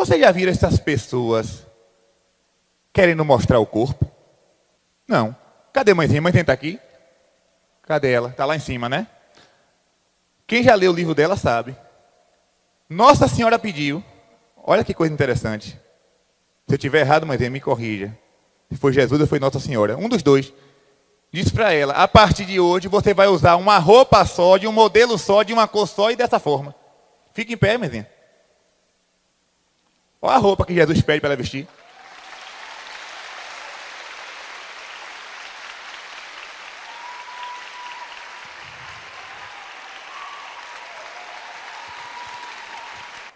Você já viram essas pessoas querendo mostrar o corpo? Não. Cadê mãezinha? Mãe está aqui? Cadê ela? Está lá em cima, né? Quem já leu o livro dela sabe. Nossa Senhora pediu. Olha que coisa interessante. Se eu tiver errado, mãezinha, me corrija. Se foi Jesus ou foi Nossa Senhora. Um dos dois. Diz para ela: a partir de hoje você vai usar uma roupa só, de um modelo só, de uma cor só e dessa forma. Fica em pé, mãezinha. Olha a roupa que Jesus pede para ela vestir.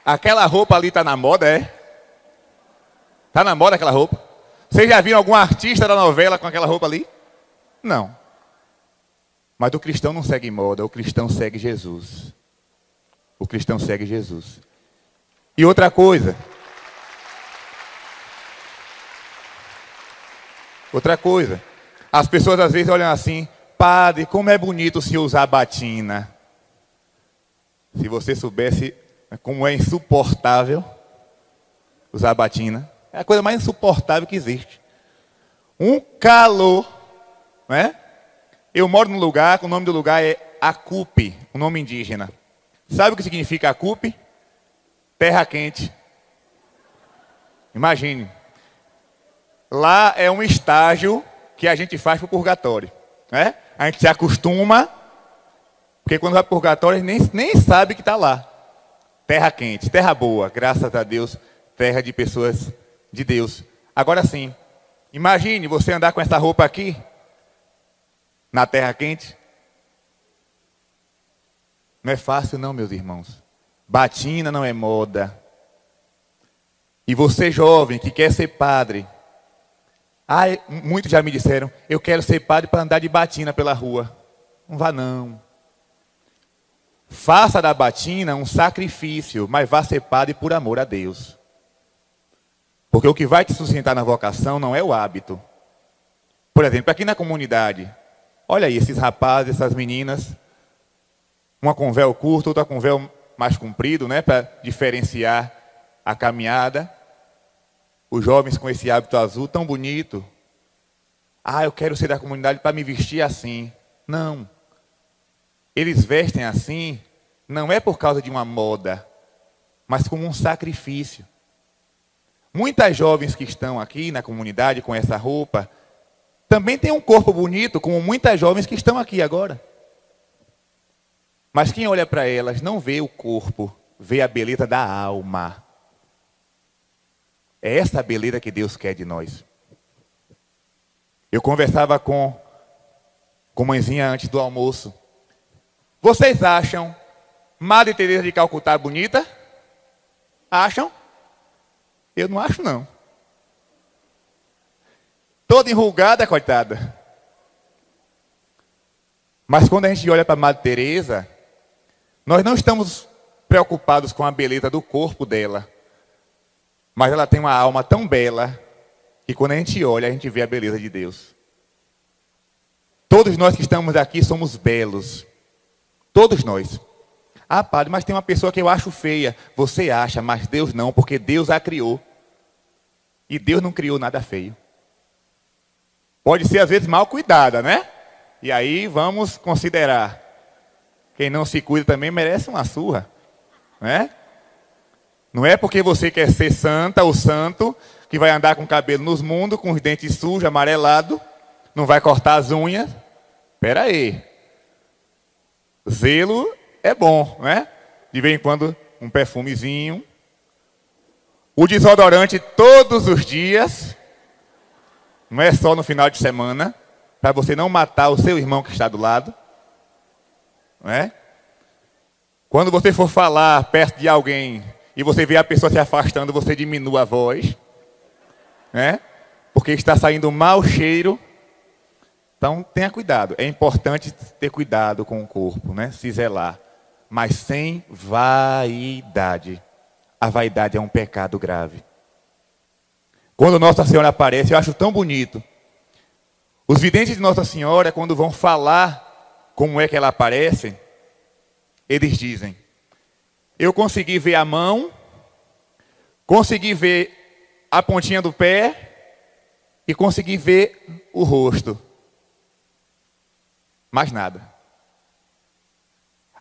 Aquela roupa ali está na moda, é? Está na moda aquela roupa? Vocês já viram algum artista da novela com aquela roupa ali? Não. Mas o cristão não segue moda, o cristão segue Jesus. O cristão segue Jesus. E outra coisa. Outra coisa. As pessoas às vezes olham assim, padre, como é bonito o senhor usar batina. Se você soubesse como é insuportável usar batina. É a coisa mais insuportável que existe. Um calor, né? Eu moro num lugar, o nome do lugar é Acupe, o um nome indígena. Sabe o que significa Acupe? Terra quente. Imagine. Lá é um estágio que a gente faz para o purgatório. Né? A gente se acostuma, porque quando vai para o purgatório, nem, nem sabe que está lá. Terra quente, terra boa, graças a Deus, terra de pessoas de Deus. Agora sim, imagine você andar com essa roupa aqui, na terra quente. Não é fácil, não, meus irmãos. Batina não é moda. E você, jovem, que quer ser padre. Ah, muitos já me disseram, eu quero ser padre para andar de batina pela rua. Não vá, não. Faça da batina um sacrifício, mas vá ser padre por amor a Deus. Porque o que vai te sustentar na vocação não é o hábito. Por exemplo, aqui na comunidade, olha aí esses rapazes, essas meninas, uma com véu curto, outra com véu mais comprido, né, para diferenciar a caminhada. Os jovens com esse hábito azul tão bonito. Ah, eu quero ser da comunidade para me vestir assim. Não. Eles vestem assim, não é por causa de uma moda, mas como um sacrifício. Muitas jovens que estão aqui na comunidade com essa roupa, também têm um corpo bonito, como muitas jovens que estão aqui agora. Mas quem olha para elas não vê o corpo, vê a beleza da alma. É essa beleza que Deus quer de nós. Eu conversava com, com mãezinha antes do almoço. Vocês acham Madre Teresa de Calcutá bonita? Acham? Eu não acho não. Toda enrugada, coitada. Mas quando a gente olha para Madre Teresa, nós não estamos preocupados com a beleza do corpo dela. Mas ela tem uma alma tão bela que quando a gente olha, a gente vê a beleza de Deus. Todos nós que estamos aqui somos belos. Todos nós. Ah, padre, mas tem uma pessoa que eu acho feia. Você acha, mas Deus não, porque Deus a criou. E Deus não criou nada feio. Pode ser às vezes mal cuidada, né? E aí vamos considerar. Quem não se cuida também merece uma surra, né? Não é porque você quer ser santa ou santo que vai andar com o cabelo nos mundos, com os dentes sujos, amarelado, não vai cortar as unhas. Espera aí. Zelo é bom, né? De vez em quando um perfumezinho. O desodorante todos os dias. Não é só no final de semana. Para você não matar o seu irmão que está do lado. Não é? Quando você for falar perto de alguém e você vê a pessoa se afastando, você diminua a voz. Né? Porque está saindo mau cheiro então, tenha cuidado. É importante ter cuidado com o corpo, né? Se zelar. Mas sem vaidade. A vaidade é um pecado grave. Quando Nossa Senhora aparece, eu acho tão bonito. Os videntes de Nossa Senhora, quando vão falar como é que ela aparece, eles dizem: Eu consegui ver a mão, consegui ver a pontinha do pé e consegui ver o rosto. Mais nada.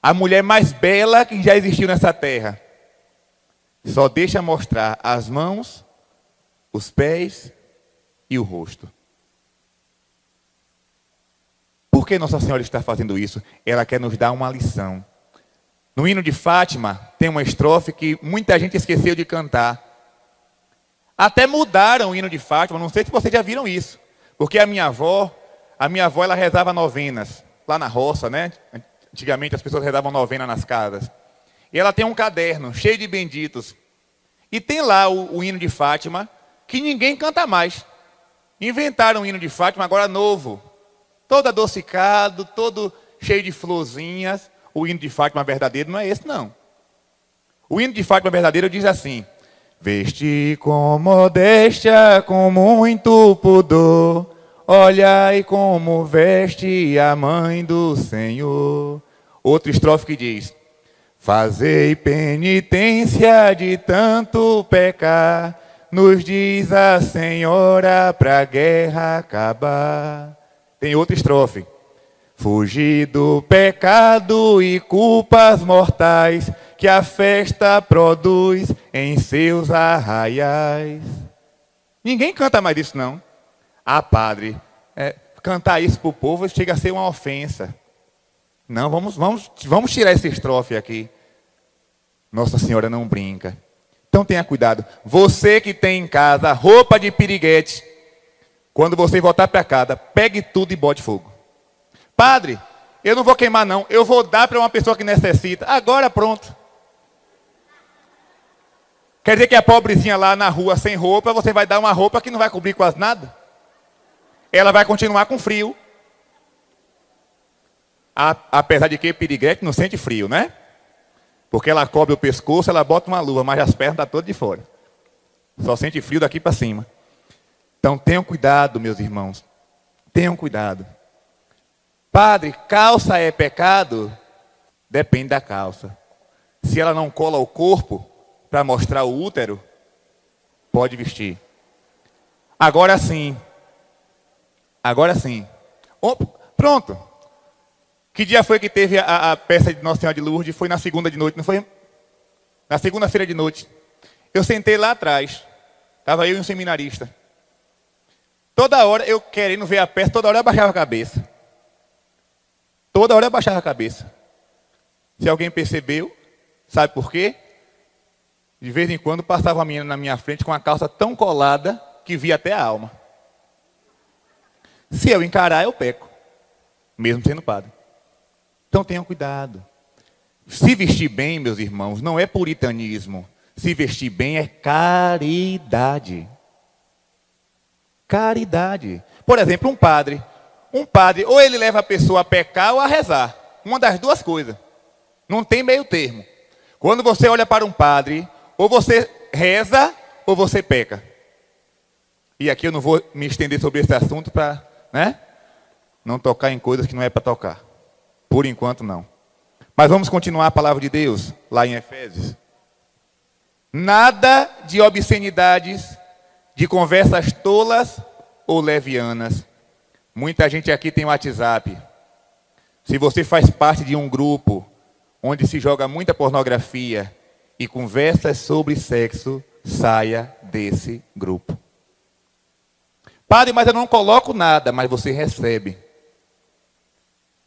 A mulher mais bela que já existiu nessa terra só deixa mostrar as mãos, os pés e o rosto. Por que Nossa Senhora está fazendo isso? Ela quer nos dar uma lição. No hino de Fátima tem uma estrofe que muita gente esqueceu de cantar. Até mudaram o hino de Fátima, não sei se vocês já viram isso. Porque a minha avó, a minha avó ela rezava novenas lá na roça, né? Antigamente as pessoas rezavam novena nas casas. E ela tem um caderno cheio de benditos. E tem lá o, o hino de Fátima que ninguém canta mais. Inventaram um hino de Fátima agora novo, todo adocicado, todo cheio de florzinhas. O hino de Fátima verdadeiro não é esse, não. O hino de Fátima verdadeiro diz assim: Veste com modéstia, com muito pudor, olhai como veste a mãe do Senhor. Outra estrofe que diz: Fazei penitência de tanto pecar, nos diz a Senhora para guerra acabar. Tem outra estrofe. Fugir do pecado e culpas mortais que a festa produz em seus arraiais. Ninguém canta mais isso, não. Ah, padre, é, cantar isso para o povo chega a ser uma ofensa. Não, vamos, vamos, vamos tirar essa estrofe aqui. Nossa Senhora não brinca. Então tenha cuidado. Você que tem em casa roupa de piriguete, quando você voltar para casa, pegue tudo e bote fogo. Padre, eu não vou queimar não, eu vou dar para uma pessoa que necessita. Agora pronto. Quer dizer que a pobrezinha lá na rua sem roupa, você vai dar uma roupa que não vai cobrir quase nada? Ela vai continuar com frio. apesar de que piriguete não sente frio, né? Porque ela cobre o pescoço, ela bota uma luva, mas as pernas estão todas de fora. Só sente frio daqui para cima. Então tenham cuidado, meus irmãos. Tenham cuidado. Padre, calça é pecado? Depende da calça. Se ela não cola o corpo para mostrar o útero, pode vestir. Agora sim. Agora sim. pronto. Que dia foi que teve a, a peça de Nossa Senhora de Lourdes? Foi na segunda de noite, não foi? Na segunda-feira de noite. Eu sentei lá atrás. Estava eu e um seminarista. Toda hora eu querendo ver a peça, toda hora eu abaixava a cabeça. Toda hora eu abaixava a cabeça. Se alguém percebeu, sabe por quê? De vez em quando passava a menina na minha frente com a calça tão colada que via até a alma. Se eu encarar, eu peco, mesmo sendo padre. Então tenham cuidado. Se vestir bem, meus irmãos, não é puritanismo. Se vestir bem é caridade. Caridade. Por exemplo, um padre. Um padre, ou ele leva a pessoa a pecar ou a rezar. Uma das duas coisas. Não tem meio termo. Quando você olha para um padre, ou você reza ou você peca. E aqui eu não vou me estender sobre esse assunto para né, não tocar em coisas que não é para tocar. Por enquanto, não. Mas vamos continuar a palavra de Deus, lá em Efésios. Nada de obscenidades, de conversas tolas ou levianas. Muita gente aqui tem WhatsApp. Se você faz parte de um grupo onde se joga muita pornografia e conversas sobre sexo, saia desse grupo. Padre, mas eu não coloco nada, mas você recebe.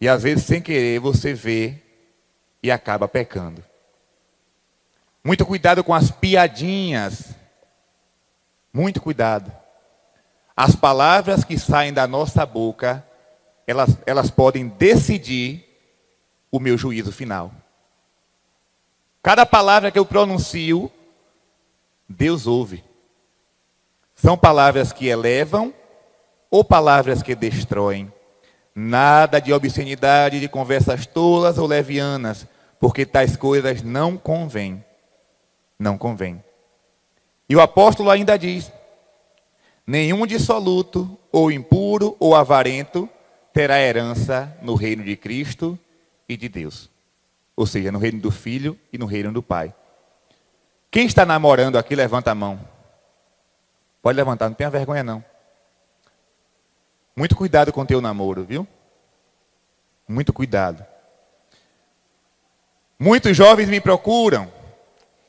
E às vezes, sem querer, você vê e acaba pecando. Muito cuidado com as piadinhas. Muito cuidado. As palavras que saem da nossa boca, elas, elas podem decidir o meu juízo final. Cada palavra que eu pronuncio, Deus ouve. São palavras que elevam ou palavras que destroem. Nada de obscenidade, de conversas tolas ou levianas, porque tais coisas não convêm. Não convém. E o apóstolo ainda diz: nenhum dissoluto, ou impuro, ou avarento terá herança no reino de Cristo e de Deus. Ou seja, no reino do Filho e no reino do Pai. Quem está namorando aqui, levanta a mão. Pode levantar, não tenha vergonha não. Muito cuidado com o teu namoro, viu? Muito cuidado. Muitos jovens me procuram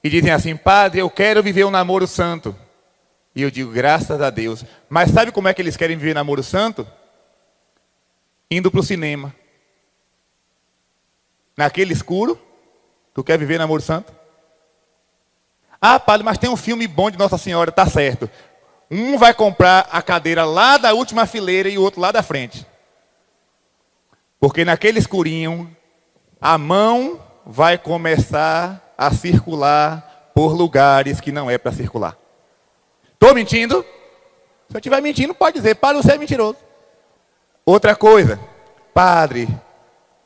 e dizem assim: Padre, eu quero viver um namoro santo. E eu digo: Graças a Deus. Mas sabe como é que eles querem viver namoro santo? Indo para o cinema. Naquele escuro, tu quer viver namoro santo? Ah, padre, mas tem um filme bom de Nossa Senhora, tá certo. Um vai comprar a cadeira lá da última fileira e o outro lá da frente. Porque naquele escurinho, a mão vai começar a circular por lugares que não é para circular. Estou mentindo? Se eu estiver mentindo, pode dizer, padre, você é mentiroso. Outra coisa, padre,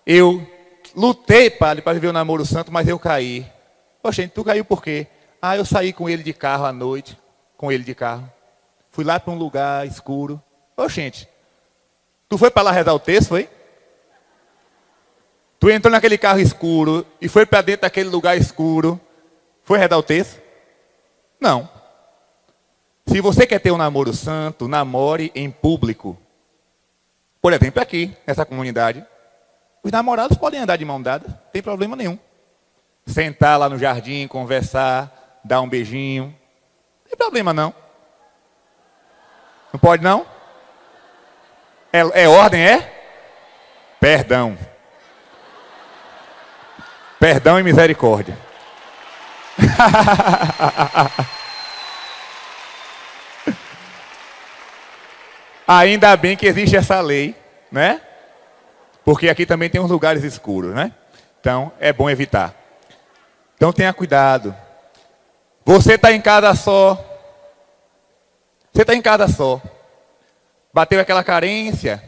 eu lutei, padre, para viver o namoro santo, mas eu caí. Poxa, tu caiu por quê? Ah, eu saí com ele de carro à noite, com ele de carro. Fui lá para um lugar escuro. Ô, gente, tu foi para lá rezar o texto, foi? Tu entrou naquele carro escuro e foi para dentro daquele lugar escuro. Foi rezar o texto? Não. Se você quer ter um namoro santo, namore em público. Por exemplo, aqui, nessa comunidade. Os namorados podem andar de mão dada, não tem problema nenhum. Sentar lá no jardim, conversar, dar um beijinho. Não tem problema não. Não pode não? É, é ordem, é? Perdão. Perdão e misericórdia. Ainda bem que existe essa lei, né? Porque aqui também tem uns lugares escuros, né? Então é bom evitar. Então tenha cuidado. Você está em casa só, você está em casa só. Bateu aquela carência.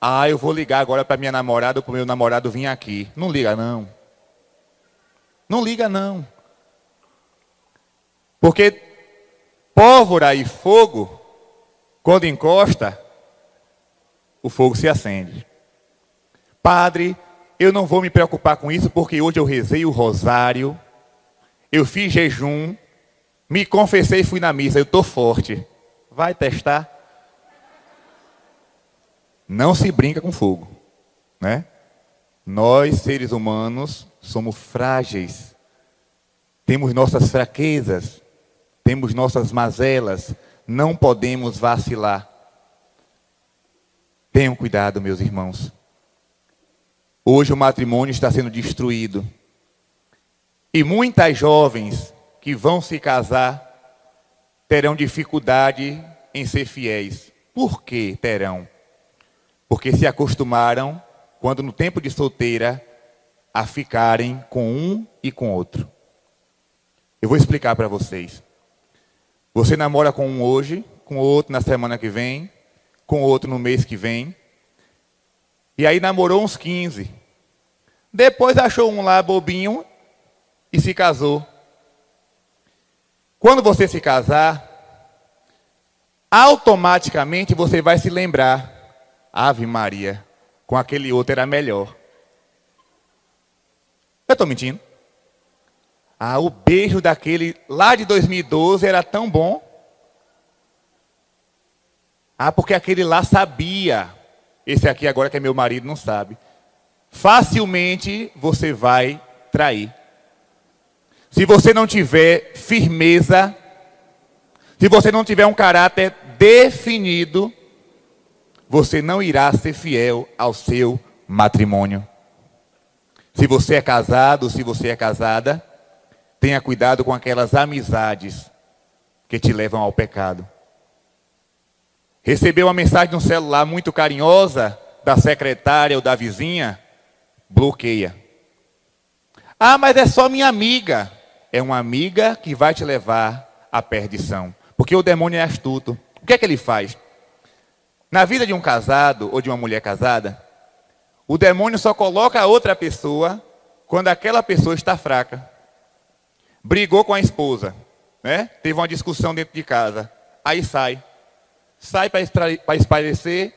Ah, eu vou ligar agora para minha namorada ou para o meu namorado vir aqui. Não liga não. Não liga não. Porque pólvora e fogo, quando encosta, o fogo se acende. Padre, eu não vou me preocupar com isso porque hoje eu rezei o rosário, eu fiz jejum, me confessei e fui na missa, eu estou forte. Vai testar? Não se brinca com fogo, né? Nós, seres humanos, somos frágeis. Temos nossas fraquezas, temos nossas mazelas, não podemos vacilar. Tenham cuidado, meus irmãos. Hoje o matrimônio está sendo destruído. E muitas jovens que vão se casar terão dificuldade em ser fiéis. Por que terão? Porque se acostumaram, quando no tempo de solteira, a ficarem com um e com outro. Eu vou explicar para vocês. Você namora com um hoje, com outro na semana que vem, com outro no mês que vem. E aí namorou uns 15. Depois achou um lá bobinho e se casou. Quando você se casar, automaticamente você vai se lembrar: Ave Maria, com aquele outro era melhor. Eu estou mentindo? Ah, o beijo daquele lá de 2012 era tão bom. Ah, porque aquele lá sabia. Esse aqui agora que é meu marido não sabe. Facilmente você vai trair. Se você não tiver firmeza, se você não tiver um caráter definido, você não irá ser fiel ao seu matrimônio. Se você é casado, se você é casada, tenha cuidado com aquelas amizades que te levam ao pecado. Recebeu uma mensagem no celular muito carinhosa da secretária ou da vizinha? Bloqueia. Ah, mas é só minha amiga é uma amiga que vai te levar à perdição. Porque o demônio é astuto. O que é que ele faz? Na vida de um casado ou de uma mulher casada, o demônio só coloca a outra pessoa quando aquela pessoa está fraca. Brigou com a esposa, né? Teve uma discussão dentro de casa. Aí sai. Sai para espairecer,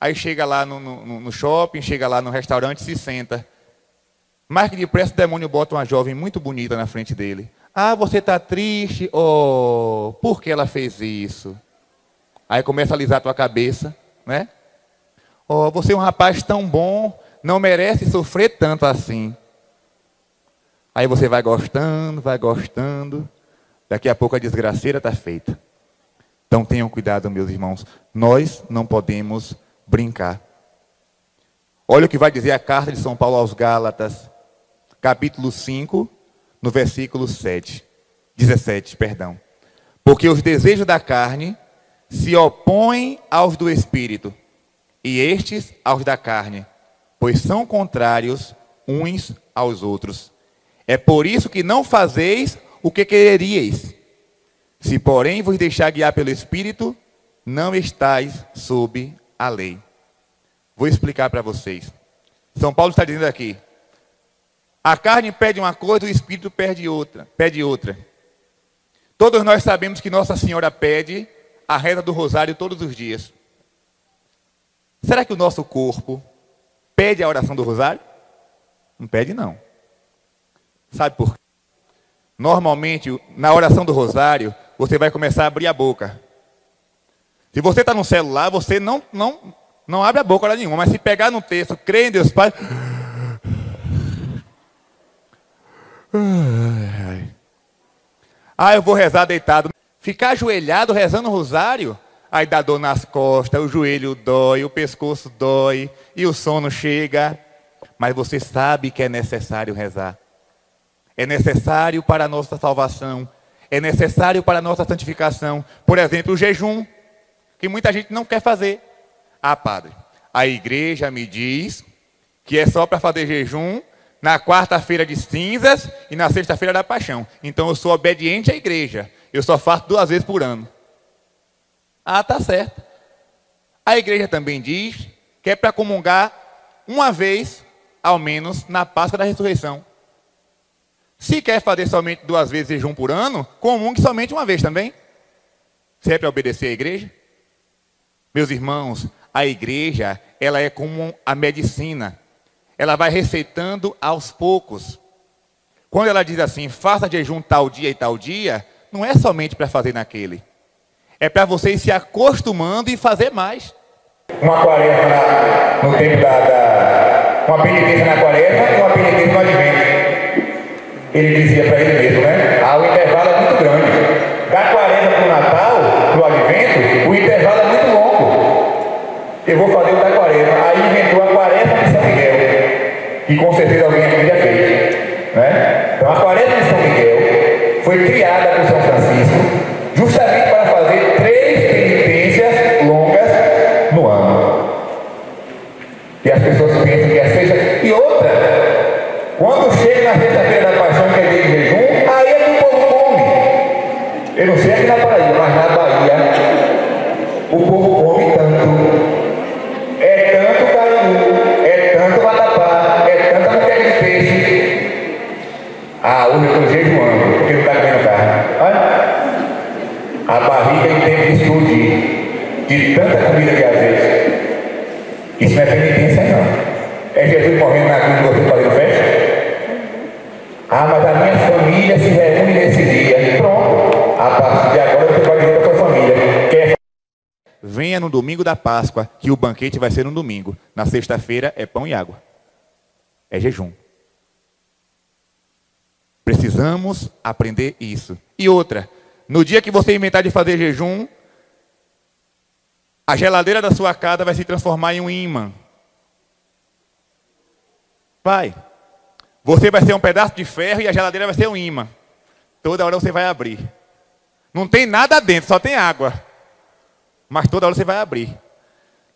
aí chega lá no, no, no shopping, chega lá no restaurante se senta. Mais que depressa o demônio bota uma jovem muito bonita na frente dele. Ah, você está triste? Oh, por que ela fez isso? Aí começa a alisar a tua cabeça, né? Oh, você é um rapaz tão bom, não merece sofrer tanto assim. Aí você vai gostando, vai gostando. Daqui a pouco a desgraceira está feita. Então tenham cuidado, meus irmãos. Nós não podemos brincar. Olha o que vai dizer a carta de São Paulo aos Gálatas, capítulo 5, no versículo 7, 17, perdão. Porque os desejos da carne se opõem aos do espírito, e estes aos da carne, pois são contrários uns aos outros. É por isso que não fazeis o que quereríeis. Se, porém, vos deixar guiar pelo Espírito, não estáis sob a lei. Vou explicar para vocês. São Paulo está dizendo aqui: a carne pede uma coisa, o Espírito pede outra, pede outra. Todos nós sabemos que Nossa Senhora pede a reza do rosário todos os dias. Será que o nosso corpo pede a oração do rosário? Não pede, não. Sabe por quê? Normalmente, na oração do rosário, você vai começar a abrir a boca. Se você está no celular, você não, não, não abre a boca hora nenhuma. Mas se pegar no texto, crê em Deus Pai. Ah, eu vou rezar deitado. Ficar ajoelhado rezando o rosário, aí dá dor nas costas, o joelho dói, o pescoço dói e o sono chega. Mas você sabe que é necessário rezar é necessário para a nossa salvação, é necessário para a nossa santificação. Por exemplo, o jejum, que muita gente não quer fazer. Ah, padre, a igreja me diz que é só para fazer jejum na quarta-feira de cinzas e na sexta-feira da paixão. Então eu sou obediente à igreja. Eu só faço duas vezes por ano. Ah, tá certo. A igreja também diz que é para comungar uma vez, ao menos, na Páscoa da Ressurreição. Se quer fazer somente duas vezes jejum por ano, comum que somente uma vez também. Se é para obedecer à igreja. Meus irmãos, a igreja, ela é como a medicina. Ela vai receitando aos poucos. Quando ela diz assim, faça jejum tal dia e tal dia, não é somente para fazer naquele. É para vocês se acostumando e fazer mais. Uma quaresma no tempo da, da uma penitência na quaresma uma penitência no advento ele dizia para ele mesmo, né? Ah, o intervalo é muito grande. Da quaresma para o Natal, para o advento, o intervalo é muito longo. Eu vou fazer o domingo da Páscoa, que o banquete vai ser no domingo. Na sexta-feira é pão e água. É jejum. Precisamos aprender isso. E outra, no dia que você inventar de fazer jejum, a geladeira da sua casa vai se transformar em um imã. Vai. Você vai ser um pedaço de ferro e a geladeira vai ser um imã. Toda hora você vai abrir. Não tem nada dentro, só tem água. Mas toda hora você vai abrir.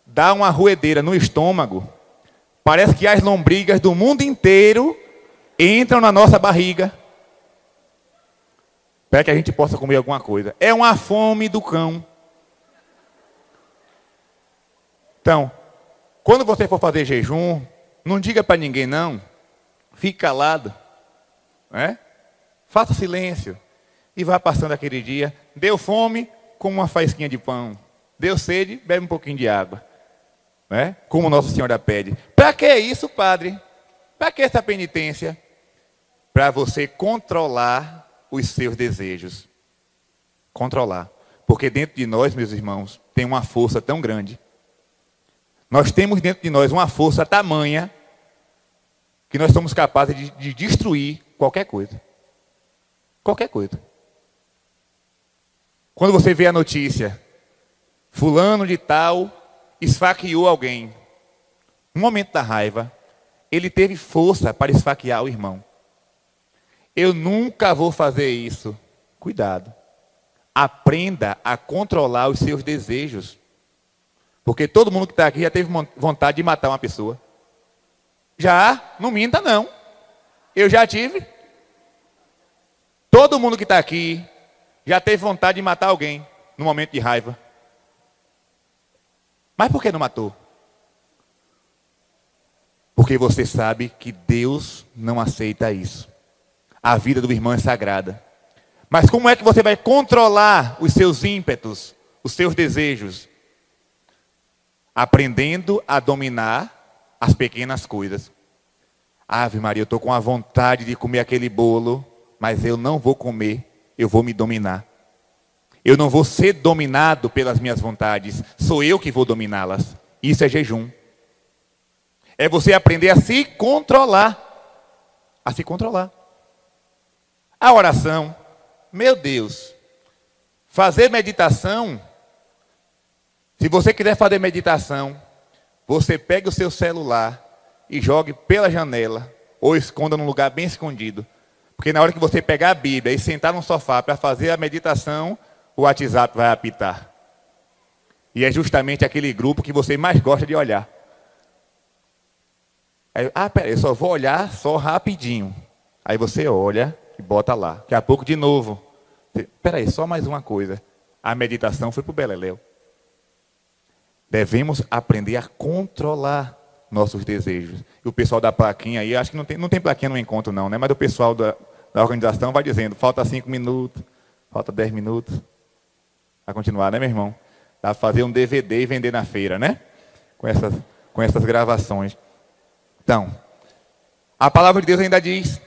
Dá uma ruedeira no estômago. Parece que as lombrigas do mundo inteiro entram na nossa barriga. Para que a gente possa comer alguma coisa. É uma fome do cão. Então, quando você for fazer jejum, não diga para ninguém não. Fique calado. Né? Faça silêncio. E vá passando aquele dia. Deu fome, como uma faísquinha de pão. Deu sede, bebe um pouquinho de água. Né? Como Nossa Senhora pede. Para que isso, padre? Para que essa penitência? Para você controlar os seus desejos. Controlar. Porque dentro de nós, meus irmãos, tem uma força tão grande. Nós temos dentro de nós uma força tamanha que nós somos capazes de, de destruir qualquer coisa. Qualquer coisa. Quando você vê a notícia, fulano de tal esfaqueou alguém. No momento da raiva, ele teve força para esfaquear o irmão. Eu nunca vou fazer isso. Cuidado. Aprenda a controlar os seus desejos. Porque todo mundo que está aqui já teve vontade de matar uma pessoa. Já, não minta não. Eu já tive. Todo mundo que está aqui já teve vontade de matar alguém no momento de raiva. Mas por que não matou? Porque você sabe que Deus não aceita isso. A vida do irmão é sagrada. Mas como é que você vai controlar os seus ímpetos, os seus desejos? Aprendendo a dominar as pequenas coisas. Ave Maria, eu estou com a vontade de comer aquele bolo, mas eu não vou comer, eu vou me dominar. Eu não vou ser dominado pelas minhas vontades, sou eu que vou dominá-las. Isso é jejum. É você aprender a se controlar. A se controlar. A oração, meu Deus, fazer meditação. Se você quiser fazer meditação, você pega o seu celular e jogue pela janela ou esconda num lugar bem escondido. Porque na hora que você pegar a Bíblia e sentar no sofá para fazer a meditação, o WhatsApp vai apitar. E é justamente aquele grupo que você mais gosta de olhar. Aí, ah, peraí, eu só vou olhar só rapidinho. Aí você olha e bota lá. Daqui a pouco de novo. Peraí, só mais uma coisa. A meditação foi para o Beleléu. Devemos aprender a controlar nossos desejos. E o pessoal da plaquinha aí, acho que não tem, não tem plaquinha no encontro não, né? Mas o pessoal da, da organização vai dizendo, falta cinco minutos, falta dez minutos. Vai continuar, né, meu irmão? Dá fazer um DVD e vender na feira, né? Com essas, com essas gravações. Então, a palavra de Deus ainda diz,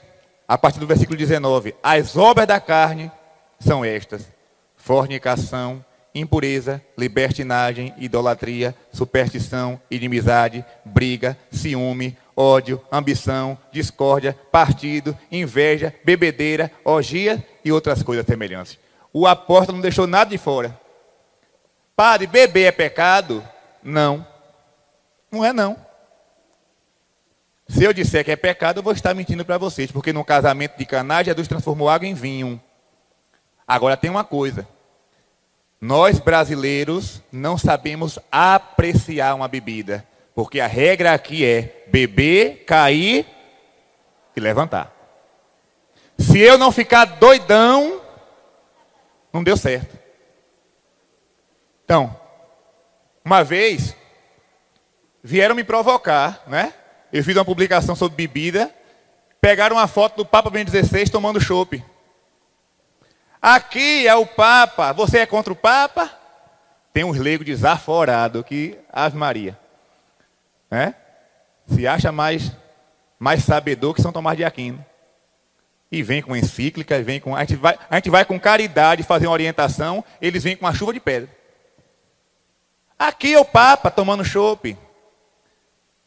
a partir do versículo 19, as obras da carne são estas: fornicação, impureza, libertinagem, idolatria, superstição, inimizade, briga, ciúme, ódio, ambição, discórdia, partido, inveja, bebedeira, orgia e outras coisas semelhantes. O apóstolo não deixou nada de fora. Padre, beber é pecado? Não. Não é não. Se eu disser que é pecado, eu vou estar mentindo para vocês, porque no casamento de Caná, Jesus transformou água em vinho. Agora tem uma coisa. Nós brasileiros não sabemos apreciar uma bebida, porque a regra aqui é beber, cair e levantar. Se eu não ficar doidão, não deu certo. Então, uma vez vieram me provocar, né? Eu fiz uma publicação sobre bebida, pegaram uma foto do Papa Ben 16 tomando chopp. Aqui é o Papa. Você é contra o Papa? Tem uns leigos desaforados que, Ave Maria. Né? Se acha mais, mais sabedor que São Tomás de Aquino. E vem com encíclica, vem com. A gente, vai, a gente vai com caridade fazer uma orientação, eles vêm com uma chuva de pedra. Aqui é o Papa tomando chope.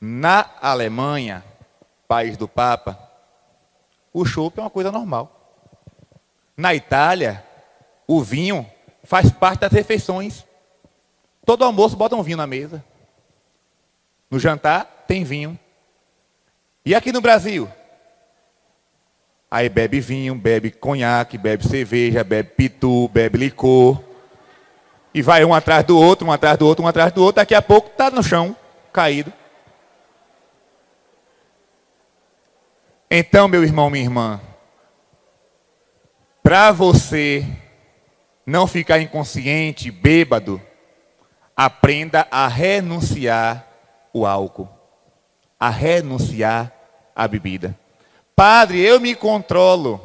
Na Alemanha, país do Papa, o chope é uma coisa normal. Na Itália, o vinho faz parte das refeições. Todo almoço bota um vinho na mesa. No jantar tem vinho. E aqui no Brasil? Aí bebe vinho, bebe conhaque, bebe cerveja, bebe pitu, bebe licor. E vai um atrás do outro, um atrás do outro, um atrás do outro. Daqui a pouco está no chão, caído. Então, meu irmão, minha irmã, para você não ficar inconsciente, bêbado, aprenda a renunciar o álcool, a renunciar a bebida. Padre, eu me controlo.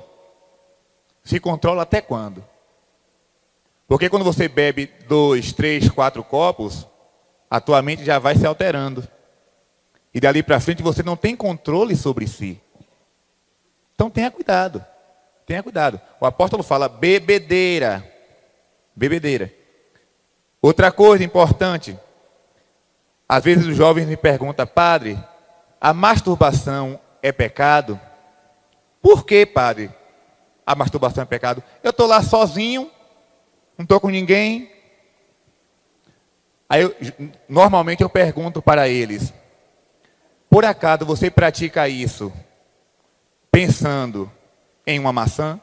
Se controla até quando? Porque quando você bebe dois, três, quatro copos, a tua mente já vai se alterando. E dali para frente você não tem controle sobre si. Então tenha cuidado. Tenha cuidado. O apóstolo fala bebedeira. Bebedeira. Outra coisa importante. Às vezes os jovens me perguntam, padre, a masturbação é pecado? Por que, padre, a masturbação é pecado? Eu estou lá sozinho, não estou com ninguém. Aí, eu, normalmente eu pergunto para eles: por acaso você pratica isso pensando em uma maçã?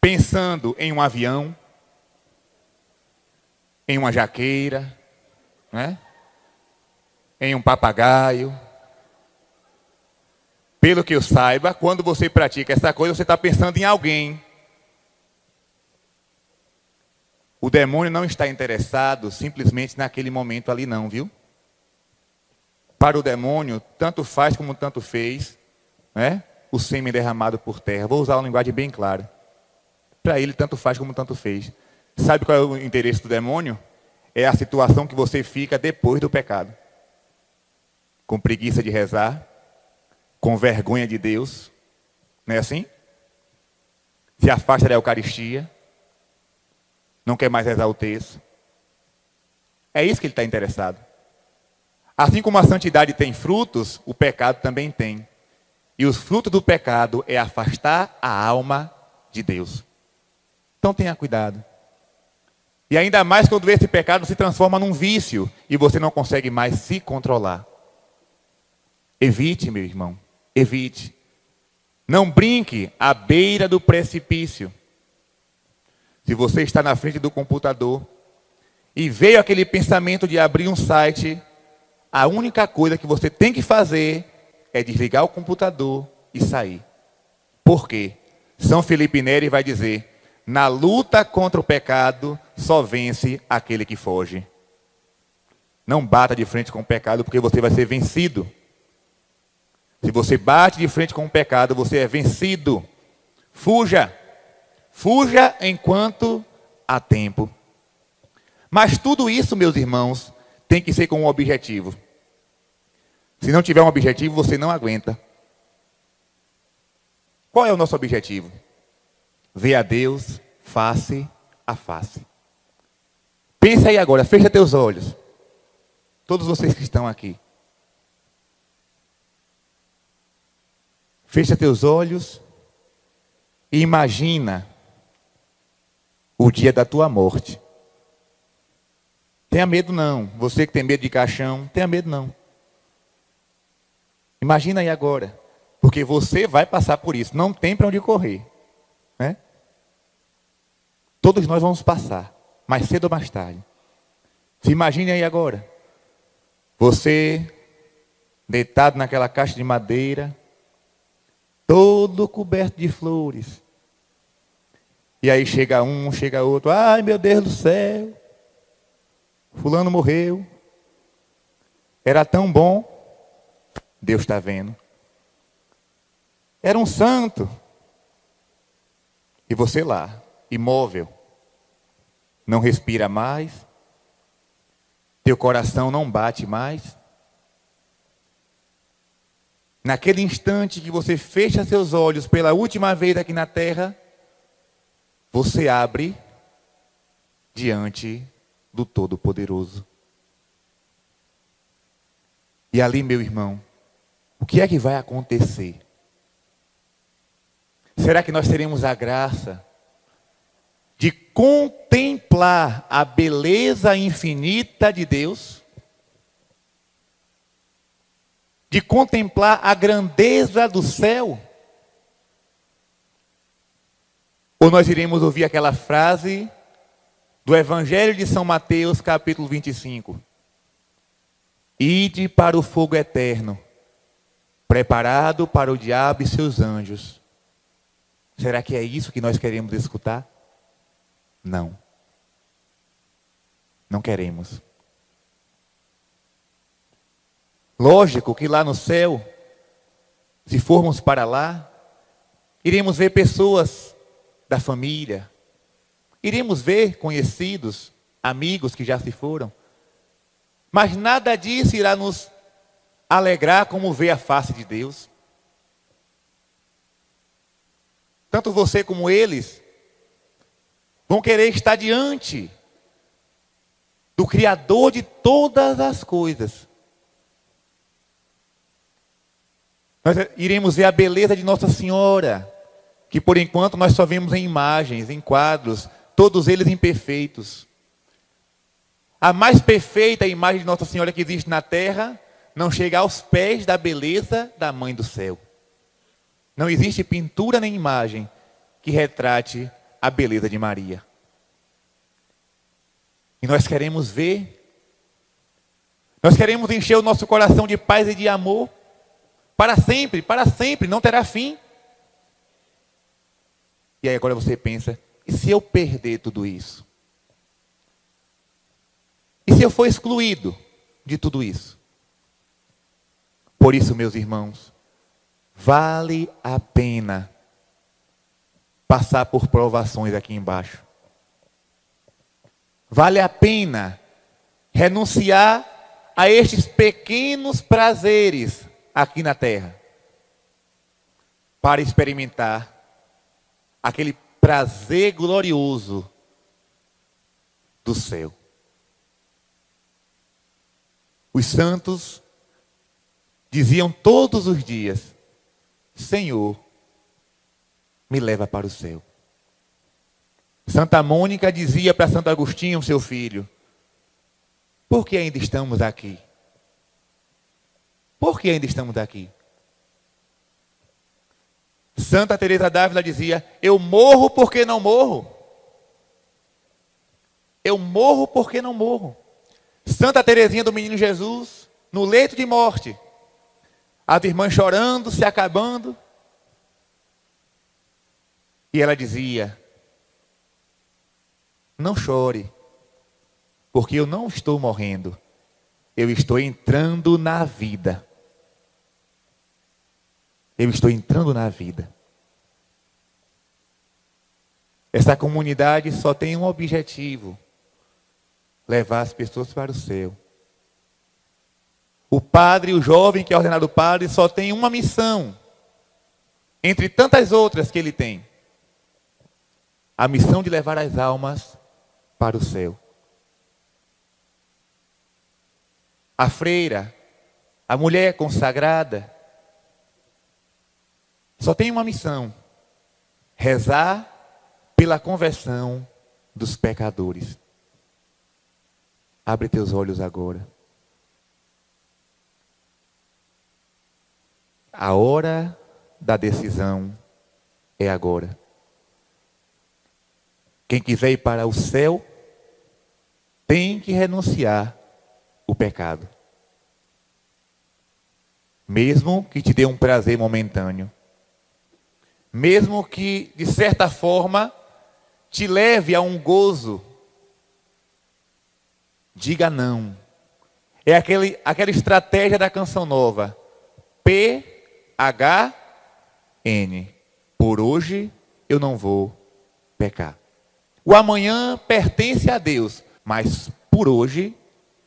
Pensando em um avião? Em uma jaqueira? Né? Em um papagaio? Pelo que eu saiba, quando você pratica essa coisa, você está pensando em alguém. O demônio não está interessado simplesmente naquele momento ali, não, viu? Para o demônio, tanto faz como tanto fez, né? O sêmen derramado por terra. Vou usar uma linguagem bem clara. Para ele, tanto faz como tanto fez. Sabe qual é o interesse do demônio? É a situação que você fica depois do pecado. Com preguiça de rezar, com vergonha de Deus, não é assim? Se afasta da Eucaristia, não quer mais rezar o texto. É isso que ele está interessado. Assim como a santidade tem frutos, o pecado também tem. E os frutos do pecado é afastar a alma de Deus. Então tenha cuidado. E ainda mais quando esse pecado se transforma num vício e você não consegue mais se controlar. Evite, meu irmão. Evite. Não brinque à beira do precipício. Se você está na frente do computador e veio aquele pensamento de abrir um site, a única coisa que você tem que fazer é desligar o computador e sair. Por quê? São Felipe Neri vai dizer: na luta contra o pecado, só vence aquele que foge. Não bata de frente com o pecado, porque você vai ser vencido. Se você bate de frente com o pecado, você é vencido. Fuja. Fuja enquanto há tempo. Mas tudo isso, meus irmãos, tem que ser com um objetivo. Se não tiver um objetivo, você não aguenta. Qual é o nosso objetivo? Ver a Deus face a face. Pensa aí agora, fecha teus olhos. Todos vocês que estão aqui. Fecha teus olhos e imagina o dia da tua morte. Tenha medo não. Você que tem medo de caixão, tenha medo não. Imagina aí agora. Porque você vai passar por isso. Não tem para onde correr. Né? Todos nós vamos passar. Mais cedo ou mais tarde. Se imagine aí agora. Você deitado naquela caixa de madeira, todo coberto de flores. E aí chega um, chega outro, ai meu Deus do céu, fulano morreu. Era tão bom, Deus está vendo. Era um santo. E você lá, imóvel, não respira mais, teu coração não bate mais. Naquele instante que você fecha seus olhos pela última vez aqui na terra, você abre diante do Todo-Poderoso. E ali, meu irmão, o que é que vai acontecer? Será que nós teremos a graça de contemplar a beleza infinita de Deus? De contemplar a grandeza do céu? Ou nós iremos ouvir aquela frase do Evangelho de São Mateus, capítulo 25: Ide para o fogo eterno, preparado para o diabo e seus anjos. Será que é isso que nós queremos escutar? Não. Não queremos. Lógico que lá no céu, se formos para lá, iremos ver pessoas da família, iremos ver conhecidos, amigos que já se foram, mas nada disso irá nos alegrar como ver a face de Deus. tanto você como eles, vão querer estar diante do Criador de todas as coisas. Nós iremos ver a beleza de Nossa Senhora, que por enquanto nós só vemos em imagens, em quadros, todos eles imperfeitos. A mais perfeita imagem de Nossa Senhora que existe na terra não chega aos pés da beleza da Mãe do Céu. Não existe pintura nem imagem que retrate a beleza de Maria. E nós queremos ver, nós queremos encher o nosso coração de paz e de amor, para sempre, para sempre, não terá fim. E aí agora você pensa, e se eu perder tudo isso? E se eu for excluído de tudo isso? Por isso, meus irmãos, vale a pena passar por provações aqui embaixo. Vale a pena renunciar a estes pequenos prazeres aqui na terra para experimentar aquele prazer glorioso do céu. Os santos diziam todos os dias: Senhor, me leva para o céu. Santa Mônica dizia para Santo Agostinho, seu filho: Por que ainda estamos aqui? Por que ainda estamos aqui? Santa Teresa d'Ávila dizia: Eu morro porque não morro. Eu morro porque não morro. Santa Teresinha do Menino Jesus, no leito de morte, as irmãs chorando, se acabando. E ela dizia: Não chore, porque eu não estou morrendo, eu estou entrando na vida. Eu estou entrando na vida. Essa comunidade só tem um objetivo: levar as pessoas para o céu. O padre, o jovem que é ordenado padre, só tem uma missão, entre tantas outras que ele tem: a missão de levar as almas para o céu. A freira, a mulher consagrada, só tem uma missão: rezar pela conversão dos pecadores. Abre teus olhos agora. A hora da decisão é agora. Quem quiser ir para o céu tem que renunciar o pecado. Mesmo que te dê um prazer momentâneo. Mesmo que, de certa forma, te leve a um gozo diga não. É aquele, aquela estratégia da canção nova. P-H-N. Por hoje eu não vou pecar. O amanhã pertence a Deus, mas por hoje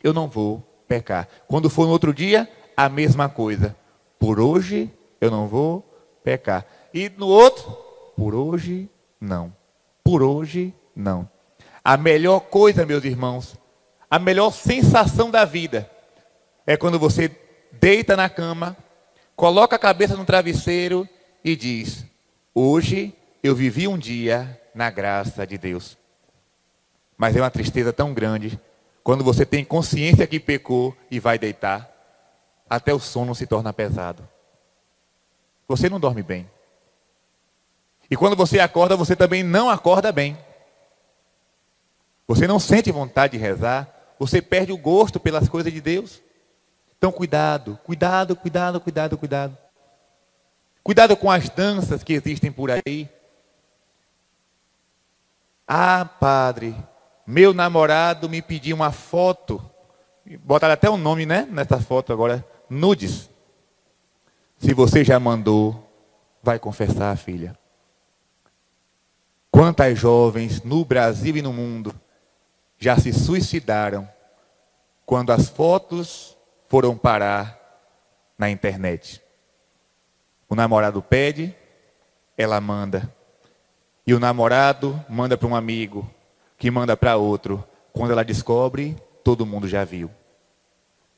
eu não vou pecar. Quando for no outro dia, a mesma coisa. Por hoje eu não vou pecar. E no outro, por hoje não. Por hoje não. A melhor coisa, meus irmãos, a melhor sensação da vida é quando você deita na cama, coloca a cabeça no travesseiro e diz: Hoje eu vivi um dia na graça de Deus. Mas é uma tristeza tão grande quando você tem consciência que pecou e vai deitar, até o sono se torna pesado. Você não dorme bem. E quando você acorda, você também não acorda bem. Você não sente vontade de rezar, você perde o gosto pelas coisas de Deus. Então, cuidado, cuidado, cuidado, cuidado, cuidado. Cuidado com as danças que existem por aí. Ah, padre, meu namorado me pediu uma foto. Botaram até o um nome, né? Nessa foto agora. Nudes. Se você já mandou, vai confessar, filha. Quantas jovens no Brasil e no mundo já se suicidaram quando as fotos foram parar na internet. O namorado pede, ela manda. E o namorado manda para um amigo, que manda para outro. Quando ela descobre, todo mundo já viu.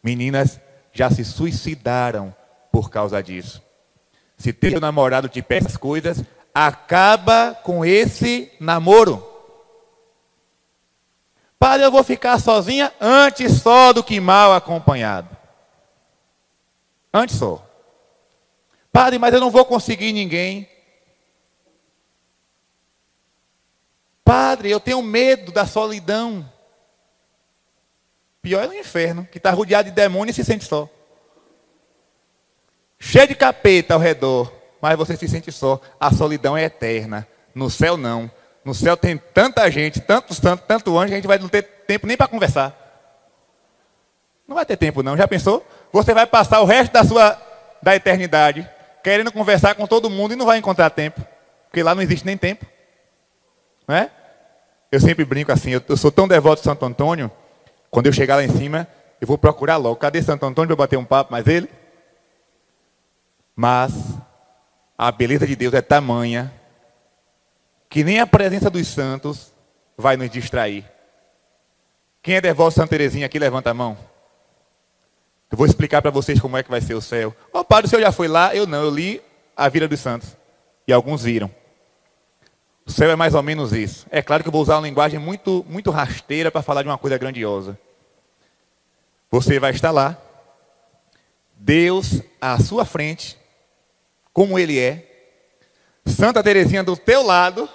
Meninas já se suicidaram por causa disso. Se teu namorado te pede essas coisas, acaba com esse namoro. Padre, eu vou ficar sozinha antes só do que mal acompanhado. Antes só. Padre, mas eu não vou conseguir ninguém. Padre, eu tenho medo da solidão. Pior é no inferno, que está rodeado de demônios e se sente só. Cheio de capeta ao redor, mas você se sente só. A solidão é eterna. No céu, não. No céu tem tanta gente, tantos, tanto, tanto anjo, que a gente vai não ter tempo nem para conversar. Não vai ter tempo, não. Já pensou? Você vai passar o resto da sua da eternidade querendo conversar com todo mundo e não vai encontrar tempo. Porque lá não existe nem tempo. Não é? Eu sempre brinco assim, eu, eu sou tão devoto de Santo Antônio, quando eu chegar lá em cima, eu vou procurar logo. Cadê Santo Antônio para bater um papo mais ele? Mas a beleza de Deus é tamanha que nem a presença dos santos vai nos distrair. Quem é devoto de Santa Teresinha aqui, levanta a mão. Eu vou explicar para vocês como é que vai ser o céu. Ô oh, padre, o senhor já foi lá? Eu não, eu li a vida dos santos. E alguns viram. O céu é mais ou menos isso. É claro que eu vou usar uma linguagem muito, muito rasteira para falar de uma coisa grandiosa. Você vai estar lá, Deus à sua frente, como Ele é, Santa Teresinha do teu lado,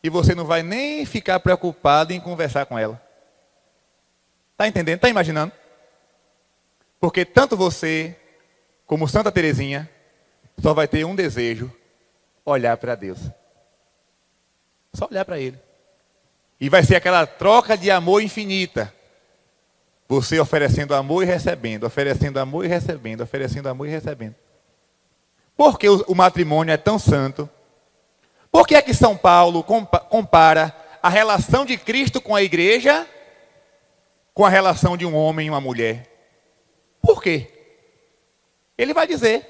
e você não vai nem ficar preocupado em conversar com ela. Está entendendo? Está imaginando? Porque tanto você como Santa Teresinha só vai ter um desejo: olhar para Deus. Só olhar para Ele. E vai ser aquela troca de amor infinita. Você oferecendo amor e recebendo, oferecendo amor e recebendo, oferecendo amor e recebendo. Por que o matrimônio é tão santo? Por que é que São Paulo compara a relação de Cristo com a igreja com a relação de um homem e uma mulher? Por quê? Ele vai dizer: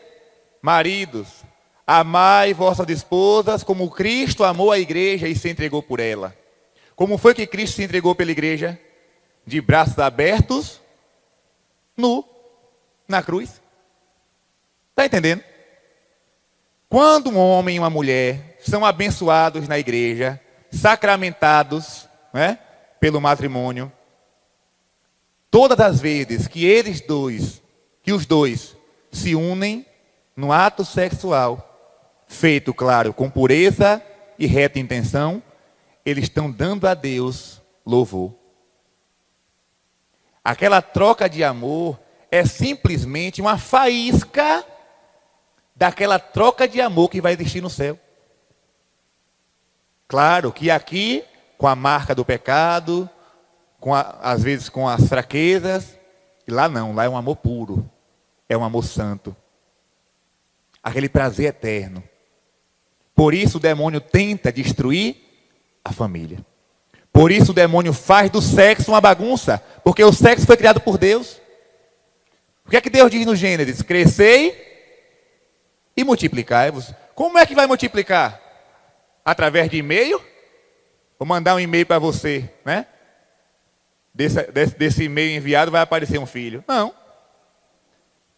Maridos, amai vossas esposas como Cristo amou a igreja e se entregou por ela. Como foi que Cristo se entregou pela igreja? De braços abertos, nu, na cruz. Está entendendo? Quando um homem e uma mulher são abençoados na igreja, sacramentados né, pelo matrimônio. Todas as vezes que eles dois, que os dois se unem no ato sexual, feito, claro, com pureza e reta intenção, eles estão dando a Deus louvor. Aquela troca de amor é simplesmente uma faísca daquela troca de amor que vai existir no céu. Claro que aqui, com a marca do pecado, com a, às vezes com as fraquezas, lá não, lá é um amor puro, é um amor santo. Aquele prazer eterno. Por isso o demônio tenta destruir a família. Por isso o demônio faz do sexo uma bagunça, porque o sexo foi criado por Deus. O que é que Deus diz no Gênesis? Crescei e multiplicai-vos. Como é que vai multiplicar? através de e-mail, vou mandar um e-mail para você, né? Desse, desse, desse e-mail enviado vai aparecer um filho. Não.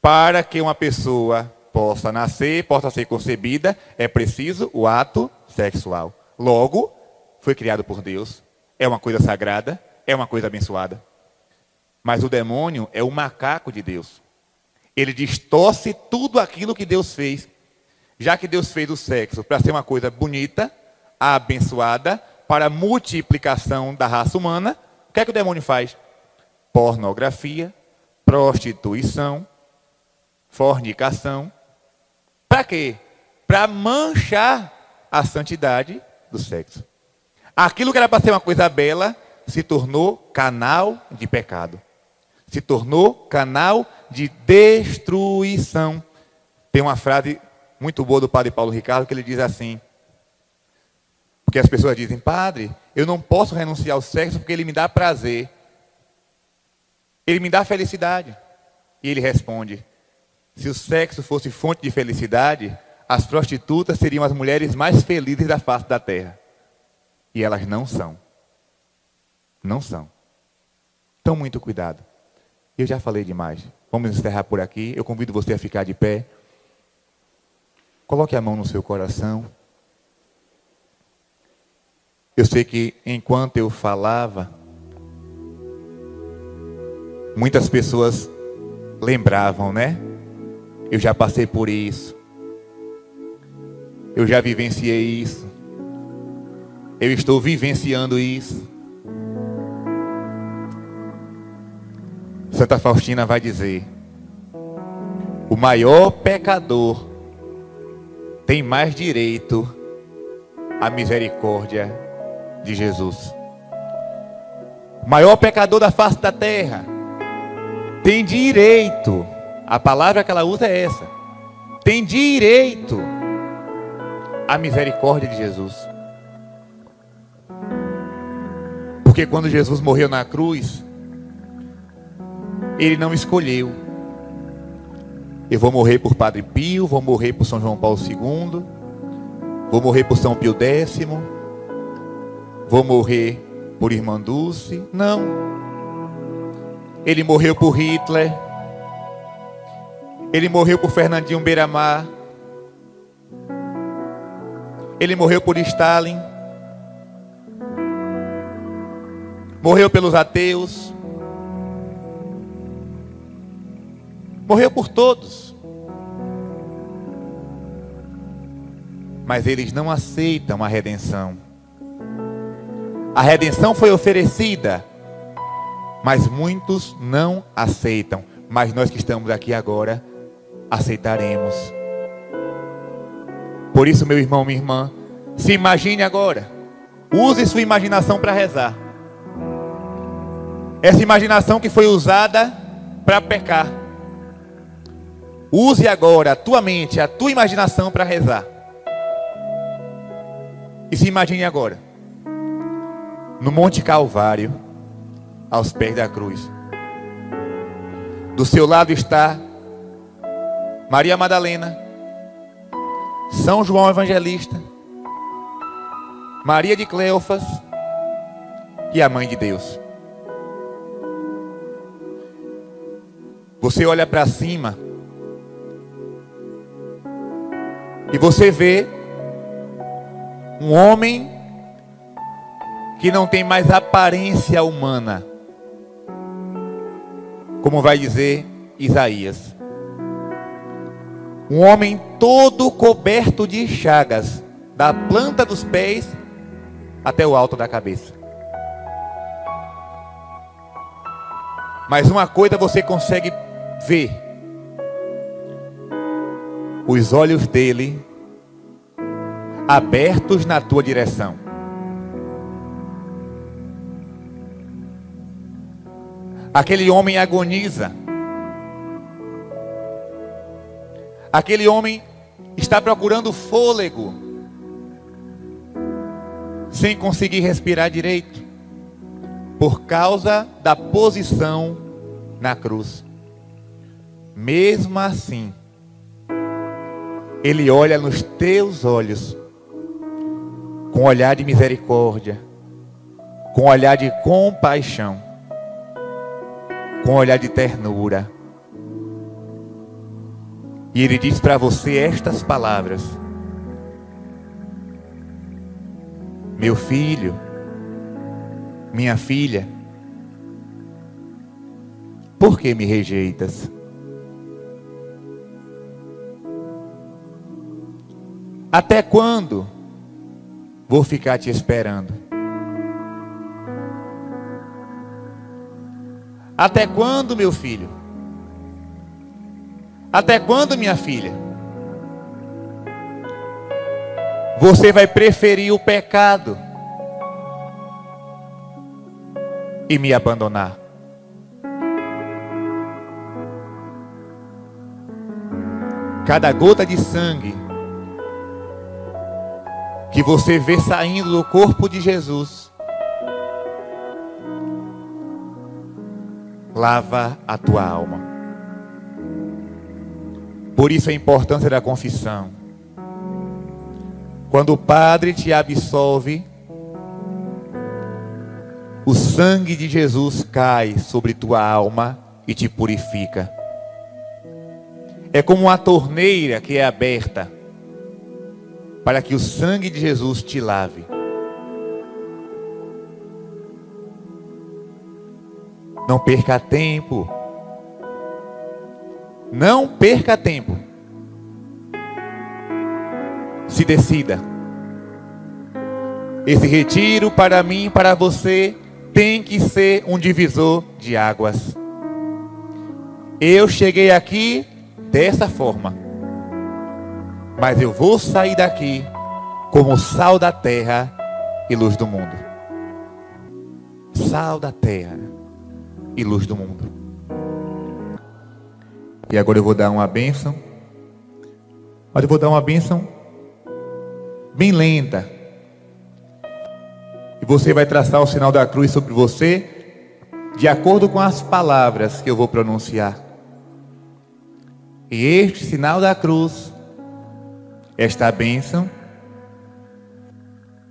Para que uma pessoa possa nascer, possa ser concebida, é preciso o ato sexual. Logo, foi criado por Deus, é uma coisa sagrada, é uma coisa abençoada. Mas o demônio é o macaco de Deus. Ele distorce tudo aquilo que Deus fez já que Deus fez o sexo para ser uma coisa bonita, abençoada, para a multiplicação da raça humana, o que é que o demônio faz? Pornografia, prostituição, fornicação. Para quê? Para manchar a santidade do sexo. Aquilo que era para ser uma coisa bela se tornou canal de pecado. Se tornou canal de destruição. Tem uma frase muito boa do padre Paulo Ricardo, que ele diz assim: porque as pessoas dizem, padre, eu não posso renunciar ao sexo porque ele me dá prazer, ele me dá felicidade. E ele responde: se o sexo fosse fonte de felicidade, as prostitutas seriam as mulheres mais felizes da face da terra. E elas não são. Não são. Então, muito cuidado. Eu já falei demais. Vamos encerrar por aqui. Eu convido você a ficar de pé. Coloque a mão no seu coração. Eu sei que enquanto eu falava, muitas pessoas lembravam, né? Eu já passei por isso. Eu já vivenciei isso. Eu estou vivenciando isso. Santa Faustina vai dizer: o maior pecador tem mais direito à misericórdia de Jesus. O maior pecador da face da terra tem direito, a palavra que ela usa é essa, tem direito à misericórdia de Jesus. Porque quando Jesus morreu na cruz, ele não escolheu. Eu vou morrer por Padre Pio, vou morrer por São João Paulo II, vou morrer por São Pio X, vou morrer por Irmã Dulce. Não. Ele morreu por Hitler. Ele morreu por Fernandinho Beiramar. Ele morreu por Stalin. Morreu pelos ateus. Morreu por todos. Mas eles não aceitam a redenção. A redenção foi oferecida, mas muitos não aceitam. Mas nós que estamos aqui agora, aceitaremos. Por isso, meu irmão, minha irmã, se imagine agora. Use sua imaginação para rezar. Essa imaginação que foi usada para pecar. Use agora a tua mente, a tua imaginação para rezar. E se imagine agora, no Monte Calvário, aos pés da cruz. Do seu lado está Maria Madalena, São João Evangelista, Maria de Cleofas e a Mãe de Deus. Você olha para cima E você vê um homem que não tem mais aparência humana. Como vai dizer Isaías. Um homem todo coberto de chagas, da planta dos pés até o alto da cabeça. Mas uma coisa você consegue ver os olhos dele abertos na tua direção. Aquele homem agoniza. Aquele homem está procurando fôlego, sem conseguir respirar direito, por causa da posição na cruz. Mesmo assim, ele olha nos teus olhos com olhar de misericórdia, com olhar de compaixão, com olhar de ternura. E ele diz para você estas palavras: Meu filho, minha filha, por que me rejeitas? Até quando vou ficar te esperando? Até quando, meu filho? Até quando, minha filha? Você vai preferir o pecado e me abandonar? Cada gota de sangue que você vê saindo do corpo de Jesus, lava a tua alma. Por isso a importância da confissão. Quando o Padre te absolve, o sangue de Jesus cai sobre tua alma e te purifica. É como uma torneira que é aberta para que o sangue de Jesus te lave. Não perca tempo. Não perca tempo. Se decida. Esse retiro para mim, para você, tem que ser um divisor de águas. Eu cheguei aqui dessa forma. Mas eu vou sair daqui como sal da terra e luz do mundo. Sal da terra e luz do mundo. E agora eu vou dar uma bênção. Mas eu vou dar uma bênção bem lenta. E você vai traçar o sinal da cruz sobre você, de acordo com as palavras que eu vou pronunciar. E este sinal da cruz, esta bênção,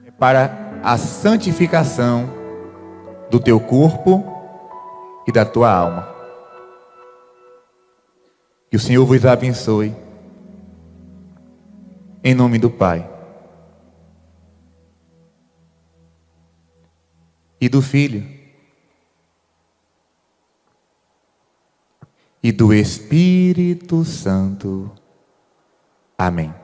é para a santificação do teu corpo e da tua alma. Que o Senhor vos abençoe. Em nome do Pai. E do Filho. E do Espírito Santo. Amém.